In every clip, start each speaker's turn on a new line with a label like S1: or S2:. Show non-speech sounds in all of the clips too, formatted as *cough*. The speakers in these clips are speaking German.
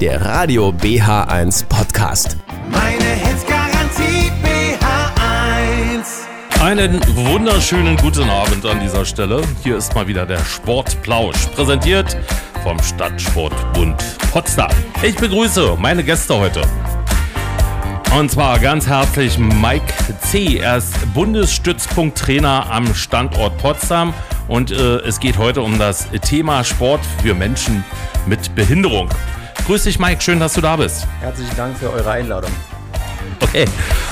S1: der Radio BH1 Podcast.
S2: Meine Hits Garantie BH1.
S3: Einen wunderschönen guten Abend an dieser Stelle. Hier ist mal wieder der Sportplausch, präsentiert vom Stadtsportbund Potsdam. Ich begrüße meine Gäste heute. Und zwar ganz herzlich Mike C. Er ist Bundesstützpunkttrainer am Standort Potsdam und äh, es geht heute um das Thema Sport für Menschen mit Behinderung. Grüß dich Mike, schön, dass du da bist.
S4: Herzlichen Dank für eure Einladung.
S3: Okay.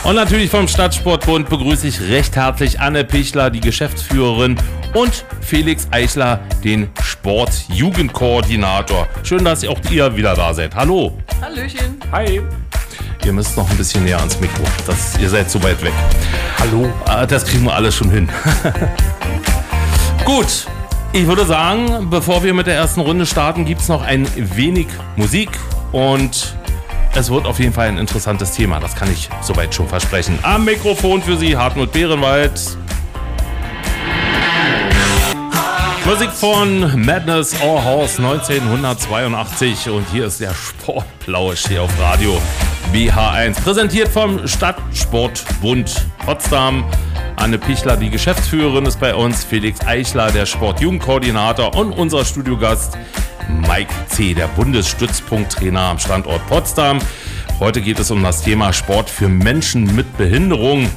S3: Und natürlich vom Stadtsportbund begrüße ich recht herzlich Anne Pichler, die Geschäftsführerin, und Felix Eichler, den Sportjugendkoordinator. Schön, dass auch ihr wieder da seid. Hallo.
S5: Hallöchen.
S3: Hi. Ihr müsst noch ein bisschen näher ans Mikro. Das, ihr seid zu weit weg. Hallo. Ah, Das kriegen wir alles schon hin. *laughs* Gut. Ich würde sagen, bevor wir mit der ersten Runde starten, gibt es noch ein wenig Musik und es wird auf jeden Fall ein interessantes Thema. Das kann ich soweit schon versprechen. Am Mikrofon für Sie Hartmut Behrenwald. Musik von Madness Our House 1982 und hier ist der Sportplausch hier auf Radio BH1. Präsentiert vom Stadtsportbund Potsdam. Anne Pichler, die Geschäftsführerin, ist bei uns. Felix Eichler, der Sportjugendkoordinator und unser Studiogast Mike C., der Bundesstützpunkttrainer am Standort Potsdam. Heute geht es um das Thema Sport für Menschen mit Behinderung.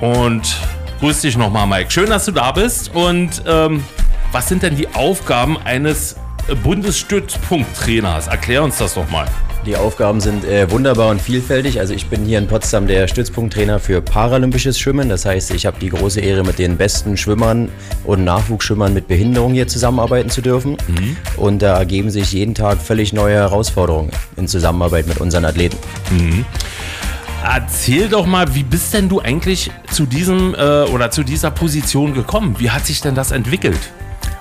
S3: Und grüß dich nochmal, Mike. Schön, dass du da bist. Und ähm, was sind denn die Aufgaben eines Bundesstützpunkttrainers? Erklär uns das doch mal.
S4: Die Aufgaben sind äh, wunderbar und vielfältig. Also ich bin hier in Potsdam der Stützpunkttrainer für paralympisches Schwimmen. Das heißt, ich habe die große Ehre, mit den besten Schwimmern und Nachwuchsschwimmern mit Behinderung hier zusammenarbeiten zu dürfen. Und da ergeben sich jeden Tag völlig neue Herausforderungen in Zusammenarbeit mit unseren Athleten.
S3: Erzähl doch mal, wie bist denn du eigentlich zu diesem äh, oder zu dieser Position gekommen? Wie hat sich denn das entwickelt?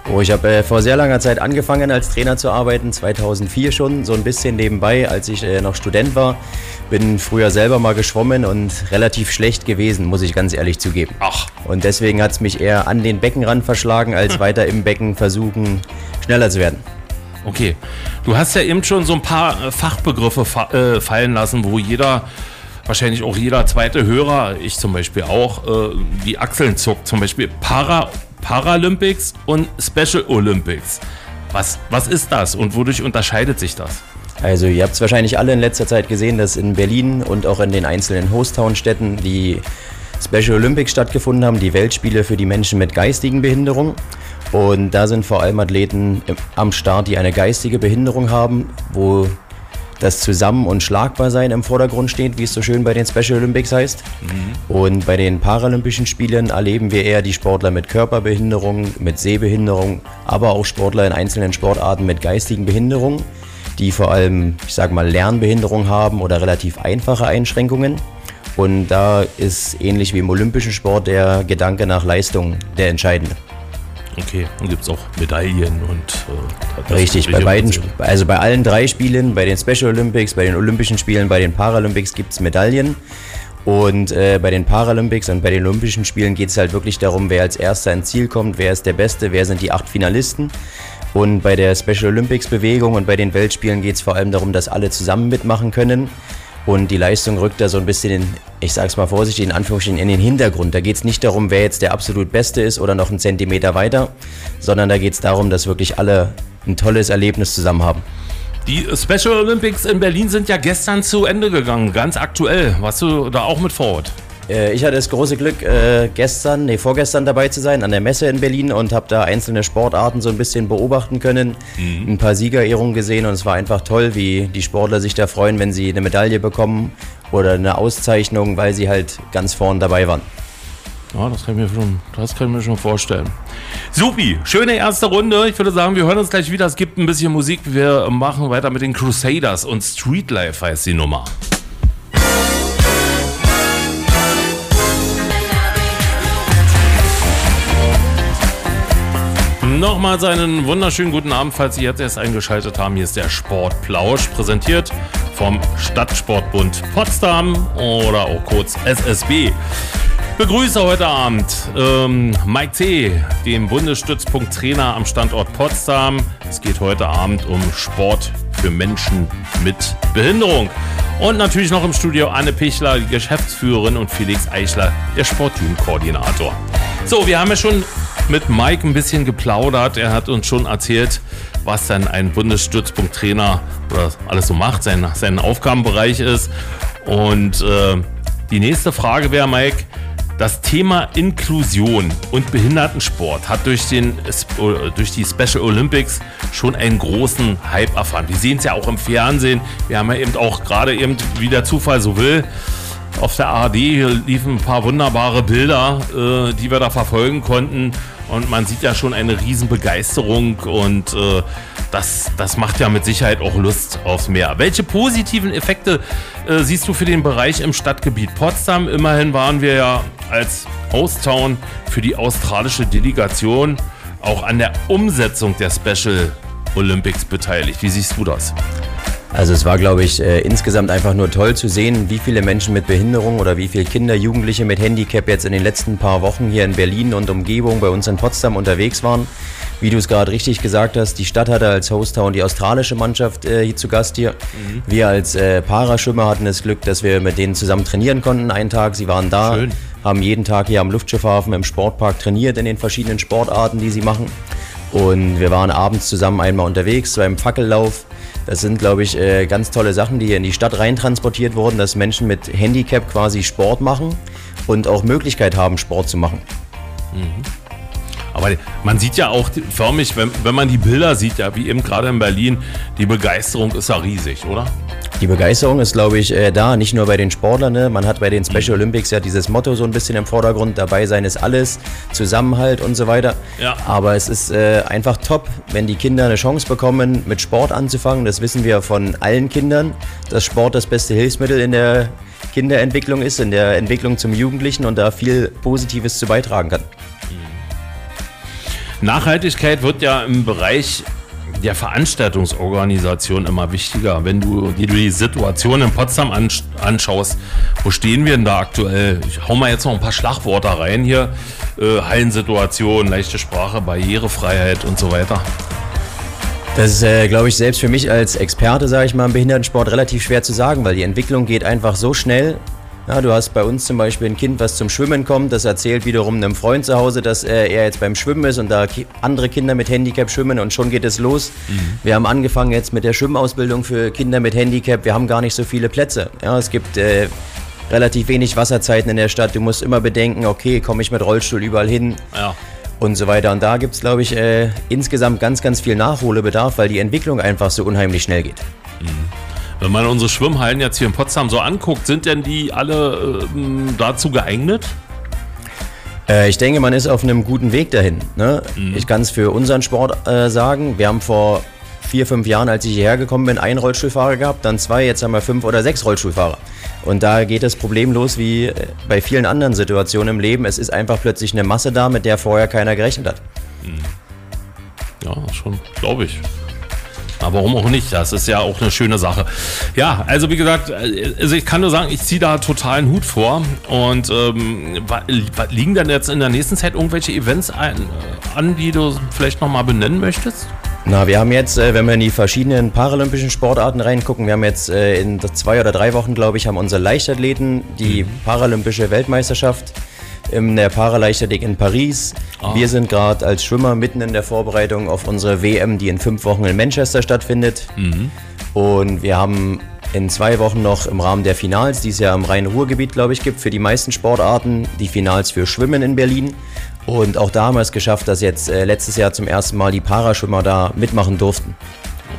S4: Oh, ich habe äh, vor sehr langer Zeit angefangen als Trainer zu arbeiten, 2004 schon, so ein bisschen nebenbei, als ich äh, noch Student war. Bin früher selber mal geschwommen und relativ schlecht gewesen, muss ich ganz ehrlich zugeben.
S3: Ach.
S4: Und deswegen hat es mich eher an den Beckenrand verschlagen, als *laughs* weiter im Becken versuchen, schneller zu werden.
S3: Okay. Du hast ja eben schon so ein paar äh, Fachbegriffe fa äh, fallen lassen, wo jeder, wahrscheinlich auch jeder zweite Hörer, ich zum Beispiel auch, äh, die Achseln zuckt. Zum Beispiel Para Paralympics und Special Olympics. Was, was ist das und wodurch unterscheidet sich das?
S4: Also ihr habt es wahrscheinlich alle in letzter Zeit gesehen, dass in Berlin und auch in den einzelnen Hostown-Städten die Special Olympics stattgefunden haben, die Weltspiele für die Menschen mit geistigen Behinderungen. Und da sind vor allem Athleten am Start, die eine geistige Behinderung haben, wo das Zusammen- und Schlagbarsein im Vordergrund steht, wie es so schön bei den Special Olympics heißt. Und bei den Paralympischen Spielen erleben wir eher die Sportler mit Körperbehinderung, mit Sehbehinderung, aber auch Sportler in einzelnen Sportarten mit geistigen Behinderungen, die vor allem, ich sage mal, Lernbehinderung haben oder relativ einfache Einschränkungen. Und da ist ähnlich wie im olympischen Sport der Gedanke nach Leistung der entscheidende.
S3: Okay, dann gibt es auch Medaillen und. Äh,
S4: Richtig, bei beiden, also bei allen drei Spielen, bei den Special Olympics, bei den Olympischen Spielen, bei den Paralympics gibt es Medaillen. Und äh, bei den Paralympics und bei den Olympischen Spielen geht es halt wirklich darum, wer als erster ins Ziel kommt, wer ist der Beste, wer sind die acht Finalisten. Und bei der Special Olympics Bewegung und bei den Weltspielen geht es vor allem darum, dass alle zusammen mitmachen können. Und die Leistung rückt da so ein bisschen, in, ich sag's mal vorsichtig, in Anführungsstrichen in den Hintergrund. Da geht es nicht darum, wer jetzt der absolut Beste ist oder noch einen Zentimeter weiter, sondern da geht es darum, dass wirklich alle ein tolles Erlebnis zusammen haben.
S3: Die Special Olympics in Berlin sind ja gestern zu Ende gegangen, ganz aktuell. Warst du da auch mit vor Ort?
S4: Äh, ich hatte das große Glück, äh, gestern, nee, vorgestern dabei zu sein an der Messe in Berlin und habe da einzelne Sportarten so ein bisschen beobachten können, ein paar Siegerehrungen gesehen und es war einfach toll, wie die Sportler sich da freuen, wenn sie eine Medaille bekommen oder eine Auszeichnung, weil sie halt ganz vorn dabei waren.
S3: Ja, das kann ich mir schon, das kann ich mir schon vorstellen. Supi, schöne erste Runde. Ich würde sagen, wir hören uns gleich wieder. Es gibt ein bisschen Musik. Wir machen weiter mit den Crusaders und Streetlife heißt die Nummer. Nochmals einen wunderschönen guten Abend, falls Sie jetzt erst eingeschaltet haben. Hier ist der Sportplausch, präsentiert vom Stadtsportbund Potsdam oder auch kurz SSB. Begrüße heute Abend ähm, Mike C., den Bundesstützpunkt Trainer am Standort Potsdam. Es geht heute Abend um Sport für Menschen mit Behinderung. Und natürlich noch im Studio Anne Pichler, die Geschäftsführerin, und Felix Eichler, der Sportjugendkoordinator. So, wir haben ja schon mit Mike ein bisschen geplaudert. Er hat uns schon erzählt, was dann ein Bundesstützpunkttrainer oder alles so macht, sein, sein Aufgabenbereich ist. Und äh, die nächste Frage wäre, Mike, das Thema Inklusion und Behindertensport hat durch, den, durch die Special Olympics schon einen großen Hype erfahren. Wir sehen es ja auch im Fernsehen. Wir haben ja eben auch gerade eben, wie der Zufall so will, auf der ARD liefen ein paar wunderbare Bilder, äh, die wir da verfolgen konnten. Und man sieht ja schon eine Riesenbegeisterung und äh, das, das macht ja mit Sicherheit auch Lust aufs Meer. Welche positiven Effekte äh, siehst du für den Bereich im Stadtgebiet Potsdam? Immerhin waren wir ja als Hostown für die australische Delegation auch an der Umsetzung der Special Olympics beteiligt. Wie siehst du das?
S4: Also es war, glaube ich, äh, insgesamt einfach nur toll zu sehen, wie viele Menschen mit Behinderung oder wie viele Kinder, Jugendliche mit Handicap jetzt in den letzten paar Wochen hier in Berlin und Umgebung bei uns in Potsdam unterwegs waren. Wie du es gerade richtig gesagt hast, die Stadt hatte als Hostown die australische Mannschaft äh, hier zu Gast hier. Mhm. Wir als äh, Paraschwimmer hatten das Glück, dass wir mit denen zusammen trainieren konnten einen Tag. Sie waren da, Schön. haben jeden Tag hier am Luftschiffhafen im Sportpark trainiert in den verschiedenen Sportarten, die sie machen. Und wir waren abends zusammen einmal unterwegs zu einem Fackellauf das sind, glaube ich, äh, ganz tolle Sachen, die hier in die Stadt reintransportiert wurden, dass Menschen mit Handicap quasi Sport machen und auch Möglichkeit haben, Sport zu machen.
S3: Mhm. Aber man sieht ja auch förmlich, wenn, wenn man die Bilder sieht, ja, wie eben gerade in Berlin, die Begeisterung ist ja riesig, oder?
S4: Die Begeisterung ist, glaube ich, äh, da, nicht nur bei den Sportlern. Ne? Man hat bei den Special Olympics ja dieses Motto so ein bisschen im Vordergrund, dabei sein ist alles, Zusammenhalt und so weiter. Ja. Aber es ist äh, einfach top, wenn die Kinder eine Chance bekommen, mit Sport anzufangen. Das wissen wir von allen Kindern, dass Sport das beste Hilfsmittel in der Kinderentwicklung ist, in der Entwicklung zum Jugendlichen und da viel Positives zu beitragen kann.
S3: Nachhaltigkeit wird ja im Bereich der Veranstaltungsorganisation immer wichtiger. Wenn du dir die Situation in Potsdam anschaust, wo stehen wir denn da aktuell? Ich hau mal jetzt noch ein paar Schlagworte rein hier. Äh, Hallensituation, leichte Sprache, Barrierefreiheit und so weiter.
S4: Das ist, äh, glaube ich, selbst für mich als Experte, sage ich mal, im Behindertensport relativ schwer zu sagen, weil die Entwicklung geht einfach so schnell. Ja, du hast bei uns zum Beispiel ein Kind, was zum Schwimmen kommt, das erzählt wiederum einem Freund zu Hause, dass äh, er jetzt beim Schwimmen ist und da andere Kinder mit Handicap schwimmen und schon geht es los. Mhm. Wir haben angefangen jetzt mit der Schwimmausbildung für Kinder mit Handicap. Wir haben gar nicht so viele Plätze. Ja, es gibt äh, relativ wenig Wasserzeiten in der Stadt. Du musst immer bedenken, okay, komme ich mit Rollstuhl überall hin? Ja. Und so weiter. Und da gibt es, glaube ich, äh, insgesamt ganz, ganz viel Nachholbedarf, weil die Entwicklung einfach so unheimlich schnell geht. Mhm.
S3: Wenn man unsere Schwimmhallen jetzt hier in Potsdam so anguckt, sind denn die alle äh, dazu geeignet?
S4: Äh, ich denke, man ist auf einem guten Weg dahin. Ne? Mhm. Ich kann es für unseren Sport äh, sagen. Wir haben vor vier, fünf Jahren, als ich hierher gekommen bin, einen Rollstuhlfahrer gehabt, dann zwei, jetzt haben wir fünf oder sechs Rollstuhlfahrer. Und da geht das Problem los wie äh, bei vielen anderen Situationen im Leben. Es ist einfach plötzlich eine Masse da, mit der vorher keiner gerechnet hat. Mhm.
S3: Ja, schon, glaube ich. Aber warum auch nicht? Das ist ja auch eine schöne Sache. Ja, also wie gesagt, äh, also ich kann nur sagen, ich ziehe da totalen Hut vor. Und ähm, liegen dann jetzt in der nächsten Zeit irgendwelche Events ein, äh, an, die du vielleicht nochmal benennen möchtest?
S4: Na, wir haben jetzt, äh, wenn wir in die verschiedenen paralympischen Sportarten reingucken, wir haben jetzt in zwei oder drei Wochen, glaube ich, haben unsere Leichtathleten die mhm. paralympische Weltmeisterschaft in der Paraleichtathletik in Paris. Oh. Wir sind gerade als Schwimmer mitten in der Vorbereitung auf unsere WM, die in fünf Wochen in Manchester stattfindet. Mhm. Und wir haben in zwei Wochen noch im Rahmen der Finals, die es ja im Rhein-Ruhr-Gebiet, glaube ich, gibt, für die meisten Sportarten, die Finals für Schwimmen in Berlin. Und auch da haben wir es geschafft, dass jetzt äh, letztes Jahr zum ersten Mal die Paraschwimmer da mitmachen durften.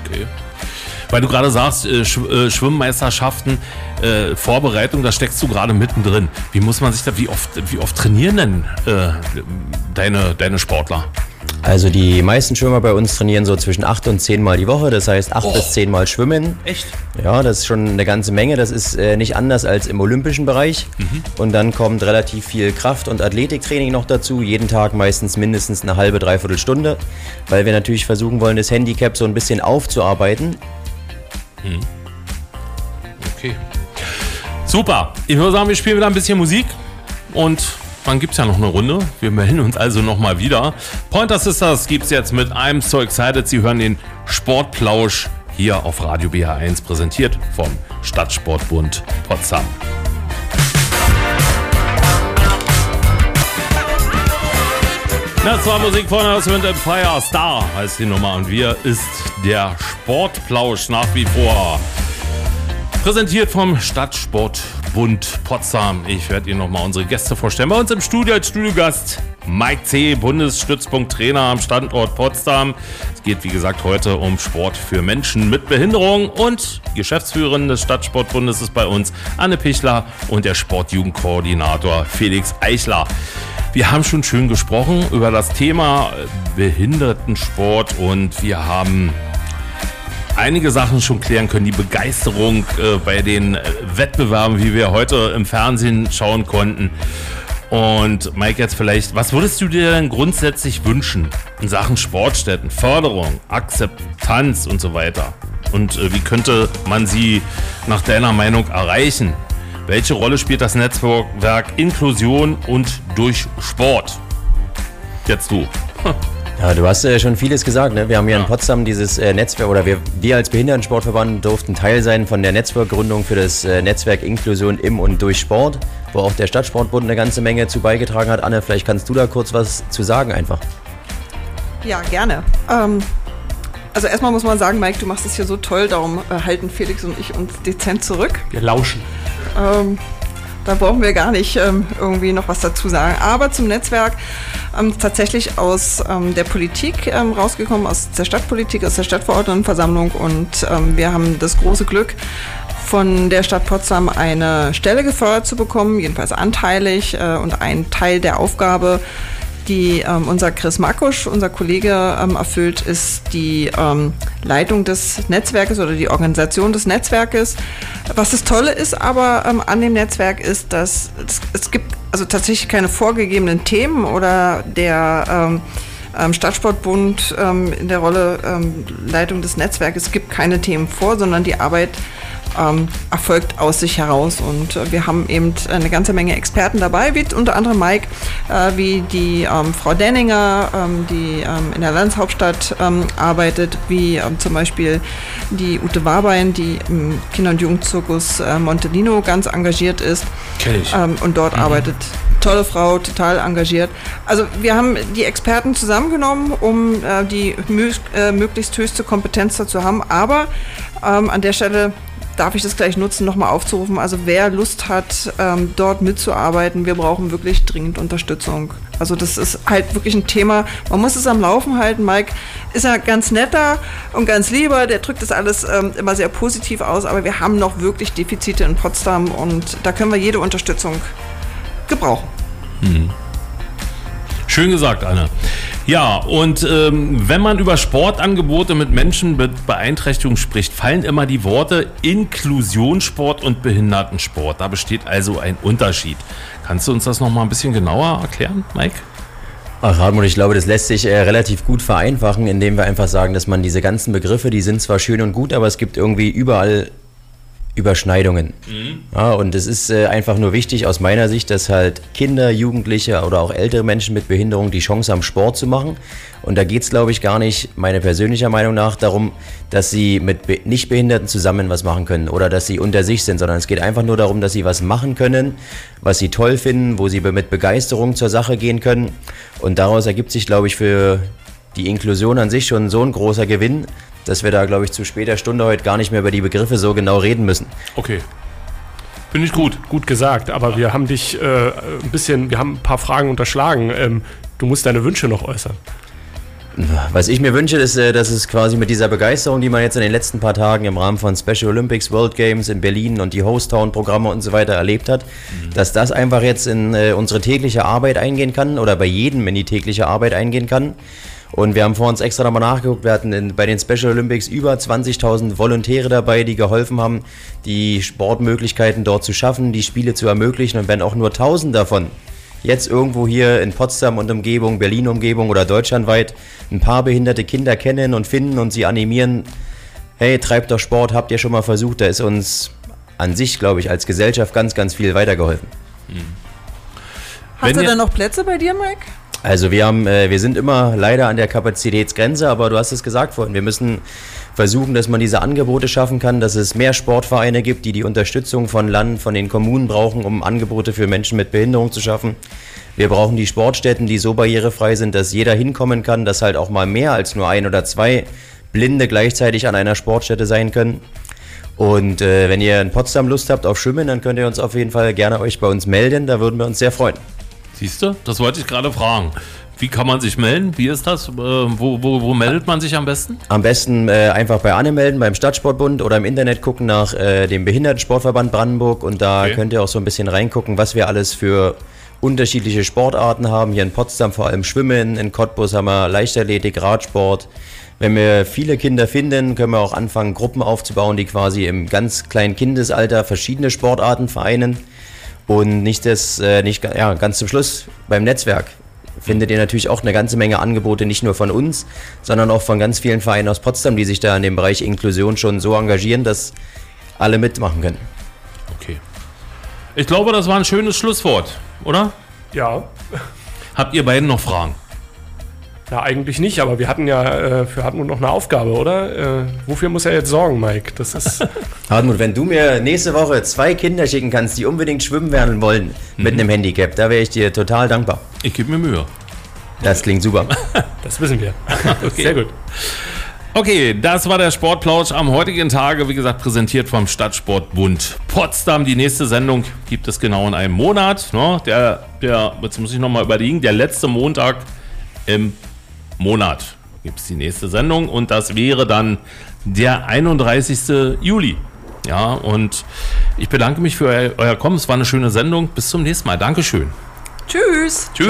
S3: Okay. Weil du gerade sagst, äh, Sch äh, Schwimmmeisterschaften, äh, Vorbereitung, da steckst du gerade mittendrin. Wie muss man sich da, wie oft, wie oft trainieren denn äh, deine, deine Sportler?
S4: Also die meisten Schwimmer bei uns trainieren so zwischen acht und zehn Mal die Woche, das heißt acht oh. bis zehn Mal schwimmen.
S3: Echt?
S4: Ja, das ist schon eine ganze Menge. Das ist äh, nicht anders als im olympischen Bereich. Mhm. Und dann kommt relativ viel Kraft- und Athletiktraining noch dazu. Jeden Tag meistens mindestens eine halbe, dreiviertel Stunde, weil wir natürlich versuchen wollen, das Handicap so ein bisschen aufzuarbeiten. Hm.
S3: Okay. Super. Ich würde sagen, wir spielen wieder ein bisschen Musik und dann gibt es ja noch eine Runde. Wir melden uns also nochmal wieder. Pointer Sisters gibt es jetzt mit I'm So Excited. Sie hören den Sportplausch hier auf Radio BH1 präsentiert vom Stadtsportbund Potsdam. Das war Musik von Husband and Fire Star heißt die Nummer und wir ist der Sportplausch nach wie vor. Präsentiert vom Stadtsportbund Potsdam. Ich werde Ihnen nochmal unsere Gäste vorstellen. Bei uns im Studio als Studiogast Mike C., Bundesstützpunkttrainer am Standort Potsdam. Es geht, wie gesagt, heute um Sport für Menschen mit Behinderung und Geschäftsführerin des Stadtsportbundes ist bei uns Anne Pichler und der Sportjugendkoordinator Felix Eichler. Wir haben schon schön gesprochen über das Thema Behindertensport und wir haben einige Sachen schon klären können. Die Begeisterung äh, bei den äh, Wettbewerben, wie wir heute im Fernsehen schauen konnten. Und Mike, jetzt vielleicht, was würdest du dir denn grundsätzlich wünschen in Sachen Sportstätten, Förderung, Akzeptanz und so weiter? Und äh, wie könnte man sie nach deiner Meinung erreichen? Welche Rolle spielt das Netzwerk Inklusion und durch Sport? Jetzt du. *laughs*
S4: Ja, du hast äh, schon vieles gesagt. Ne? Wir haben hier ja. in Potsdam dieses äh, Netzwerk, oder wir, wir als Behindertensportverband durften Teil sein von der Netzwerkgründung für das äh, Netzwerk Inklusion im und durch Sport, wo auch der Stadtsportbund eine ganze Menge zu beigetragen hat. Anne, vielleicht kannst du da kurz was zu sagen einfach.
S5: Ja, gerne. Ähm, also erstmal muss man sagen, Mike, du machst es hier so toll, darum äh, halten Felix und ich uns dezent zurück.
S3: Wir lauschen.
S5: Ähm, da brauchen wir gar nicht ähm, irgendwie noch was dazu sagen. Aber zum Netzwerk ähm, tatsächlich aus ähm, der Politik ähm, rausgekommen, aus der Stadtpolitik, aus der Stadtverordnetenversammlung und ähm, wir haben das große Glück, von der Stadt Potsdam eine Stelle gefördert zu bekommen, jedenfalls anteilig äh, und ein Teil der Aufgabe die ähm, unser Chris Markusch, unser Kollege, ähm, erfüllt, ist die ähm, Leitung des Netzwerkes oder die Organisation des Netzwerkes. Was das Tolle ist aber ähm, an dem Netzwerk ist, dass es, es, gibt also tatsächlich keine vorgegebenen Themen oder der ähm, ähm, Stadtsportbund in der Rolle Leitung des Netzwerkes gibt keine Themen vor, sondern die Arbeit ähm, erfolgt aus sich heraus. Und äh, wir haben eben eine ganze Menge Experten dabei, wie unter anderem Mike, äh, wie die ähm, Frau Denninger, ähm, die ähm, in der Landeshauptstadt ähm, arbeitet, wie ähm, zum Beispiel die Ute Warbein, die im Kinder- und Jugendzirkus äh, Montelino ganz engagiert ist.
S3: Kenn ich.
S5: und dort mhm. arbeitet tolle Frau, total engagiert. Also wir haben die Experten zusammengenommen, um äh, die äh, möglichst höchste Kompetenz dazu haben. Aber an der Stelle darf ich das gleich nutzen, nochmal aufzurufen. Also wer Lust hat, ähm, dort mitzuarbeiten, wir brauchen wirklich dringend Unterstützung. Also das ist halt wirklich ein Thema, man muss es am Laufen halten. Mike ist ja ganz netter und ganz lieber, der drückt das alles ähm, immer sehr positiv aus, aber wir haben noch wirklich Defizite in Potsdam und da können wir jede Unterstützung gebrauchen. Mhm.
S3: Schön gesagt, Anna. Ja, und ähm, wenn man über Sportangebote mit Menschen mit Beeinträchtigung spricht, fallen immer die Worte Inklusionssport und Behindertensport. Da besteht also ein Unterschied. Kannst du uns das nochmal ein bisschen genauer erklären, Mike?
S4: Ach, Hartmut, ich glaube, das lässt sich äh, relativ gut vereinfachen, indem wir einfach sagen, dass man diese ganzen Begriffe, die sind zwar schön und gut, aber es gibt irgendwie überall Überschneidungen. Mhm. Ja, und es ist äh, einfach nur wichtig aus meiner Sicht, dass halt Kinder, Jugendliche oder auch ältere Menschen mit Behinderung die Chance haben, Sport zu machen. Und da geht es, glaube ich, gar nicht, meiner persönlicher Meinung nach, darum, dass sie mit Be Nichtbehinderten zusammen was machen können oder dass sie unter sich sind, sondern es geht einfach nur darum, dass sie was machen können, was sie toll finden, wo sie mit Begeisterung zur Sache gehen können. Und daraus ergibt sich, glaube ich, für die Inklusion an sich schon so ein großer Gewinn, dass wir da, glaube ich, zu später Stunde heute gar nicht mehr über die Begriffe so genau reden müssen.
S3: Okay. Finde ich gut.
S6: Gut gesagt, aber wir haben dich äh, ein bisschen, wir haben ein paar Fragen unterschlagen. Ähm, du musst deine Wünsche noch äußern.
S4: Was ich mir wünsche, ist, äh, dass es quasi mit dieser Begeisterung, die man jetzt in den letzten paar Tagen im Rahmen von Special Olympics, World Games in Berlin und die Host Town Programme und so weiter erlebt hat, mhm. dass das einfach jetzt in äh, unsere tägliche Arbeit eingehen kann oder bei jedem in die tägliche Arbeit eingehen kann. Und wir haben vor uns extra nochmal nachgeguckt. Wir hatten in, bei den Special Olympics über 20.000 Volontäre dabei, die geholfen haben, die Sportmöglichkeiten dort zu schaffen, die Spiele zu ermöglichen. Und wenn auch nur 1000 davon jetzt irgendwo hier in Potsdam und Umgebung, Berlin Umgebung oder deutschlandweit ein paar behinderte Kinder kennen und finden und sie animieren, hey, treibt doch Sport, habt ihr schon mal versucht, da ist uns an sich, glaube ich, als Gesellschaft ganz, ganz viel weitergeholfen. Mhm.
S5: Hast du denn noch Plätze bei dir, Mike?
S4: Also wir haben, äh, wir sind immer leider an der Kapazitätsgrenze, aber du hast es gesagt vorhin, wir müssen versuchen, dass man diese Angebote schaffen kann, dass es mehr Sportvereine gibt, die die Unterstützung von Land, von den Kommunen brauchen, um Angebote für Menschen mit Behinderung zu schaffen. Wir brauchen die Sportstätten, die so barrierefrei sind, dass jeder hinkommen kann, dass halt auch mal mehr als nur ein oder zwei Blinde gleichzeitig an einer Sportstätte sein können. Und äh, wenn ihr in Potsdam Lust habt auf Schwimmen, dann könnt ihr uns auf jeden Fall gerne euch bei uns melden. Da würden wir uns sehr freuen.
S3: Siehst du? Das wollte ich gerade fragen. Wie kann man sich melden? Wie ist das? Äh, wo, wo, wo meldet man sich am besten?
S4: Am besten äh, einfach bei Anne melden, beim Stadtsportbund oder im Internet gucken nach äh, dem Behindertensportverband Brandenburg und da
S3: Okay.
S4: könnt ihr auch so ein bisschen reingucken, was wir alles für unterschiedliche Sportarten haben. Hier in Potsdam vor allem Schwimmen, in Cottbus haben wir Leichtathletik, Radsport. Wenn wir viele Kinder finden, können wir auch anfangen, Gruppen aufzubauen, die quasi im ganz kleinen Kindesalter verschiedene Sportarten vereinen. Und nicht das, äh, nicht, ja, ganz zum Schluss beim Netzwerk findet ihr natürlich auch eine ganze Menge Angebote, nicht nur von uns, sondern auch von ganz vielen Vereinen aus Potsdam, die sich da in dem Bereich Inklusion schon so engagieren, dass alle mitmachen können.
S3: Okay. Ich glaube, das war ein schönes Schlusswort, oder?
S6: Ja,
S3: Habt ihr beiden noch Fragen?
S6: Na eigentlich nicht, aber wir hatten ja äh, für Hartmut noch eine Aufgabe, oder? Äh, wofür muss er jetzt sorgen, Mike? Das ist *laughs*
S4: Hartmut, wenn du mir nächste Woche zwei Kinder schicken kannst, die unbedingt schwimmen werden wollen mit einem Handicap, da wäre ich dir total dankbar.
S3: Ich gebe mir Mühe.
S4: Das klingt super. *laughs*
S6: das wissen wir. *laughs* Sehr gut.
S3: Okay, das war der Sportplausch am heutigen Tage, wie gesagt, präsentiert vom Stadtsportbund Potsdam. Die nächste Sendung gibt es genau in einem Monat. Ne? Der, der, jetzt muss ich nochmal überlegen, der letzte Montag im Monat gibt es die nächste Sendung und das wäre dann der 31. Juli. Ja, und ich bedanke mich für euer, euer Kommen. Es war eine schöne Sendung. Bis zum nächsten Mal. Dankeschön.
S5: Tschüss.
S3: Tschüss.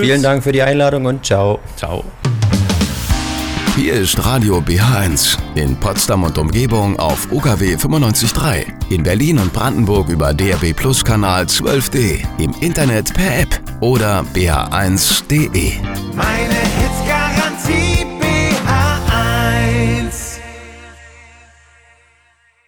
S4: Vielen Dank für die Einladung und ciao.
S3: Ciao.
S1: Hier ist Radio BH1 in Potsdam und Umgebung auf UKW 95.3, in Berlin und Brandenburg über DRB Plus Kanal 12D, im Internet per App oder bh1.de.
S2: Meine Hits